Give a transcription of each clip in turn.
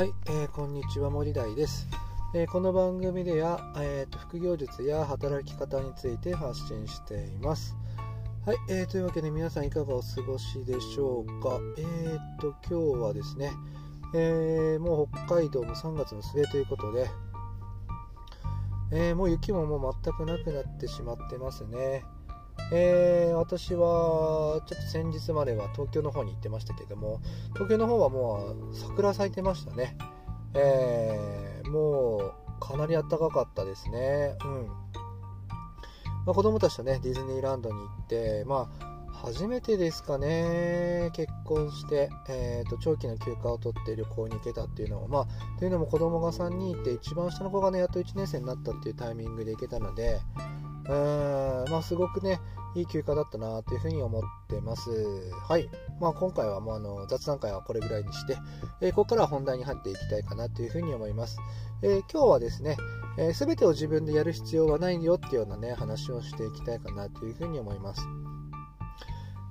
はい、えー、こんにちは森大です、えー、この番組では、えーと、副業術や働き方について発信しています。はい、えー、というわけで皆さんいかがお過ごしでしょうか？えーと今日はですね、え、もう北海道も3月の末ということで、え、もう雪ももう全くなくなってしまってますね。えー、私はちょっと先日までは東京の方に行ってましたけども東京の方はもう桜咲いてましたね、えー、もうかなり暖かかったですね。うん。まあ、子供たちとねディズニーランドに行ってまあ初めてですかね。結婚して、えーと、長期の休暇を取って旅行に行けたっていうのをまあというのも子供が3人いて一番下の子がねやっと1年生になったっていうタイミングで行けたのでうんまあすごくねいい休暇だったなというふうに思ってます。はい。まあ、今回はもうあの雑談会はこれぐらいにして、えー、ここから本題に入っていきたいかなというふうに思います。えー、今日はですね、す、えー、べ、てを自分でやる必要はないよっていうようなね、話をしていきたいかなというふうに思います。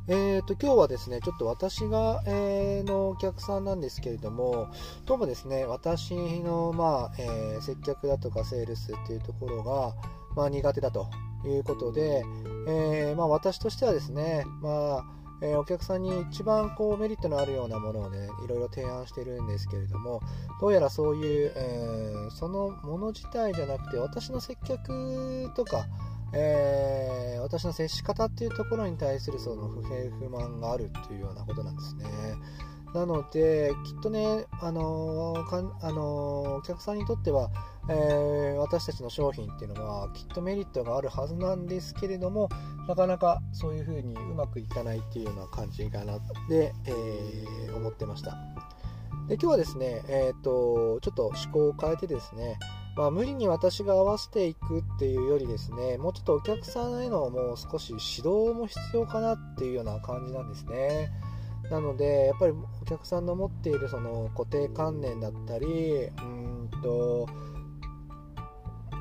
えーと、今日はですね、ちょっと私が、えー、のお客さんなんですけれども、どうもですね、私の、まあえー、接客だとかセールスっていうところが、まあ、苦手だということで、えー、まあ、私としてはですね、まあえー、お客さんに一番こうメリットのあるようなものをねいろいろ提案しているんですけれどもどうやらそういう、えー、そのもの自体じゃなくて私の接客とか、えー、私の接し方っていうところに対するその不平不満があるっていうようなことなんですね。なので、きっとね、あの、かんあの、お客さんにとっては、えー、私たちの商品っていうのはきっとメリットがあるはずなんですけれども、なかなかそういうふうにうまくいかないっていうような感じかなって、えー、思ってました。で今日はですね、えーと、ちょっと思考を変えてですね、まあ、無理に私が合わせていくっていうよりですね、もうちょっとお客さんへのもう少し指導も必要かなっていうような感じなんですね。なのでやっぱりお客さんの持っているその固定観念だったりうんと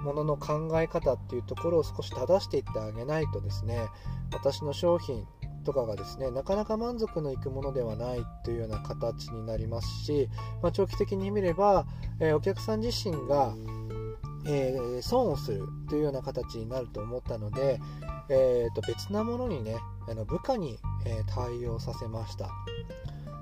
ものの考え方っていうところを少し正していってあげないとですね私の商品とかがですねなかなか満足のいくものではないというような形になりますし、まあ、長期的に見れば、えー、お客さん自身が、えー、損をするというような形になると思ったので、えー、と別なものにねあの部下にえ対応させました。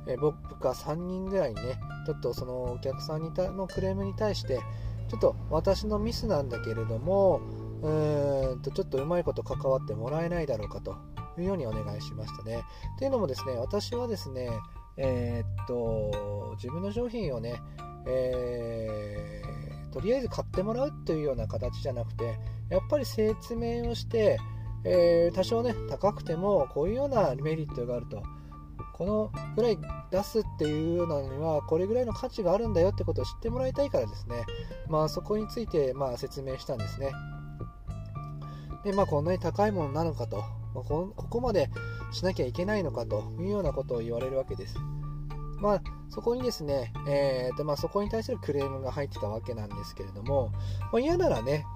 え僕が3人ぐらいにね、ちょっとそのお客さんにたのクレームに対して、ちょっと私のミスなんだけれども、うーんとちょっとうまいこと関わってもらえないだろうかというようにお願いしましたね。というのもですね、私はですね、えー、っと、自分の商品をね、えー、とりあえず買ってもらうというような形じゃなくて、やっぱり説明をして、えー、多少ね高くてもこういうようなメリットがあると。このぐらい出すっていうのにはこれぐらいの価値があるんだよってことを知ってもらいたいからですね。まあそこについてまあ説明したんですね。でまあこんなに高いものなのかと、まあ、ここまでしなきゃいけないのかというようなことを言われるわけです。まあそこにですね、えーとまあ、そこに対するクレームが入ってたわけなんですけれども、まあ、嫌ならね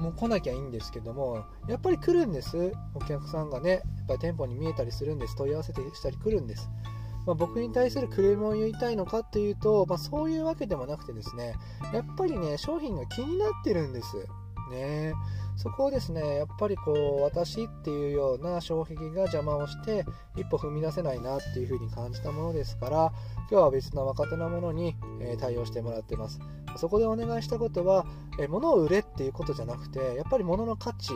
もう来なきゃいいんですけども、やっぱり来るんです。お客さんがね、やっぱり店舗に見えたりするんです。問い合わせてしたり来るんです。まあ、僕に対するクレームを言いたいのかっていうと、まあ、そういうわけでもなくてですね、やっぱりね、商品が気になってるんです。ねそこをですねやっぱりこう私っていうような障壁が邪魔をして一歩踏み出せないなっていう風に感じたものですから今日は別な若手なものに、え対応してもらってますそこでお願いしたことは、え物を売れっていうことじゃなくてやっぱり物の価値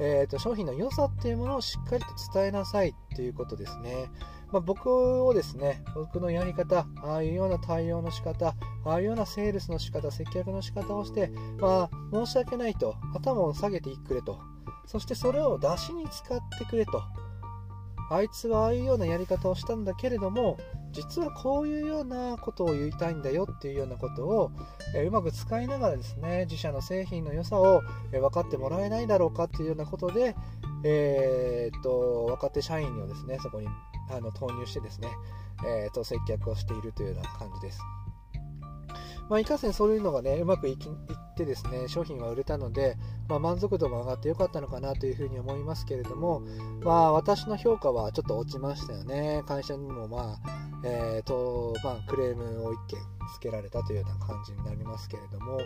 えーと、商品の良さっていうものをしっかりと伝えなさいっていうことですね。まあ、僕をですね、僕のやり方、ああいうような対応の仕方、ああいうようなセールスの仕方、接客の仕方をして、まあ、申し訳ないと、頭を下げていくれと、そしてそれを出しに使ってくれと、あいつはああいうようなやり方をしたんだけれども、実はこういうようなことを言いたいんだよっていうようなことを、えうまく使いながらですね自社の製品の良さを、え分かってもらえないだろうかっていうようなことで、えー、っと若手社員をですねそこにあの投入してですね、えー、と接客をしているというような感じです。まあ、いかせんそういうのがね、うまくいきいってですね、商品は売れたので、まあ、満足度も上がってよかったのかなというふうに思いますけれども、まあ、私の評価はちょっと落ちましたよね。会社にも、まあえーとまあ、クレームを1件つけられたというような感じになりますけれども、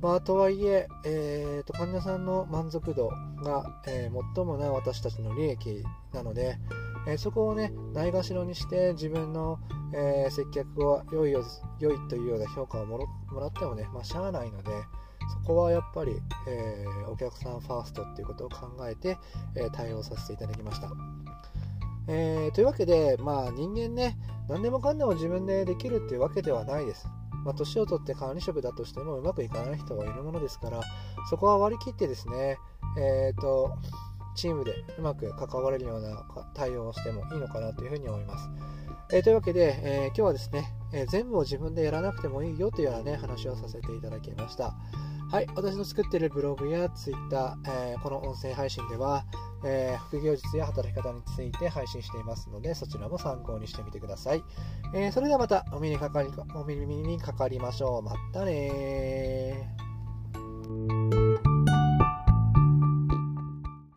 まあ、とはいええーと、患者さんの満足度が、えー、最もな私たちの利益なので、えー、そこをねないがしろにして自分の、えー、接客を良いよ良いというような評価をもらってもね、まあ、しゃあないのでそこはやっぱり、えお客さんファーストっていうことを考えて、え対応させていただきました。えー、というわけで、まあ、人間ね、何でもかんでも自分でできるっていうわけではないです。まあ、年を取って管理職だとしてもうまくいかない人はいるものですから、そこは割り切ってですね、えーと、チームでうまく関われるような対応をしてもいいのかなというふうに思います。えー、というわけで、えー、今日はですね、えー、全部を自分でやらなくてもいいよというようなね、話をさせていただきました。はい、私の作っているブログや Twitter、えこの音声配信では、え、副業術や働き方について配信していますので、そちらも参考にしてみてください。え、それではまたお耳にかかりお耳にかかりましょう。またね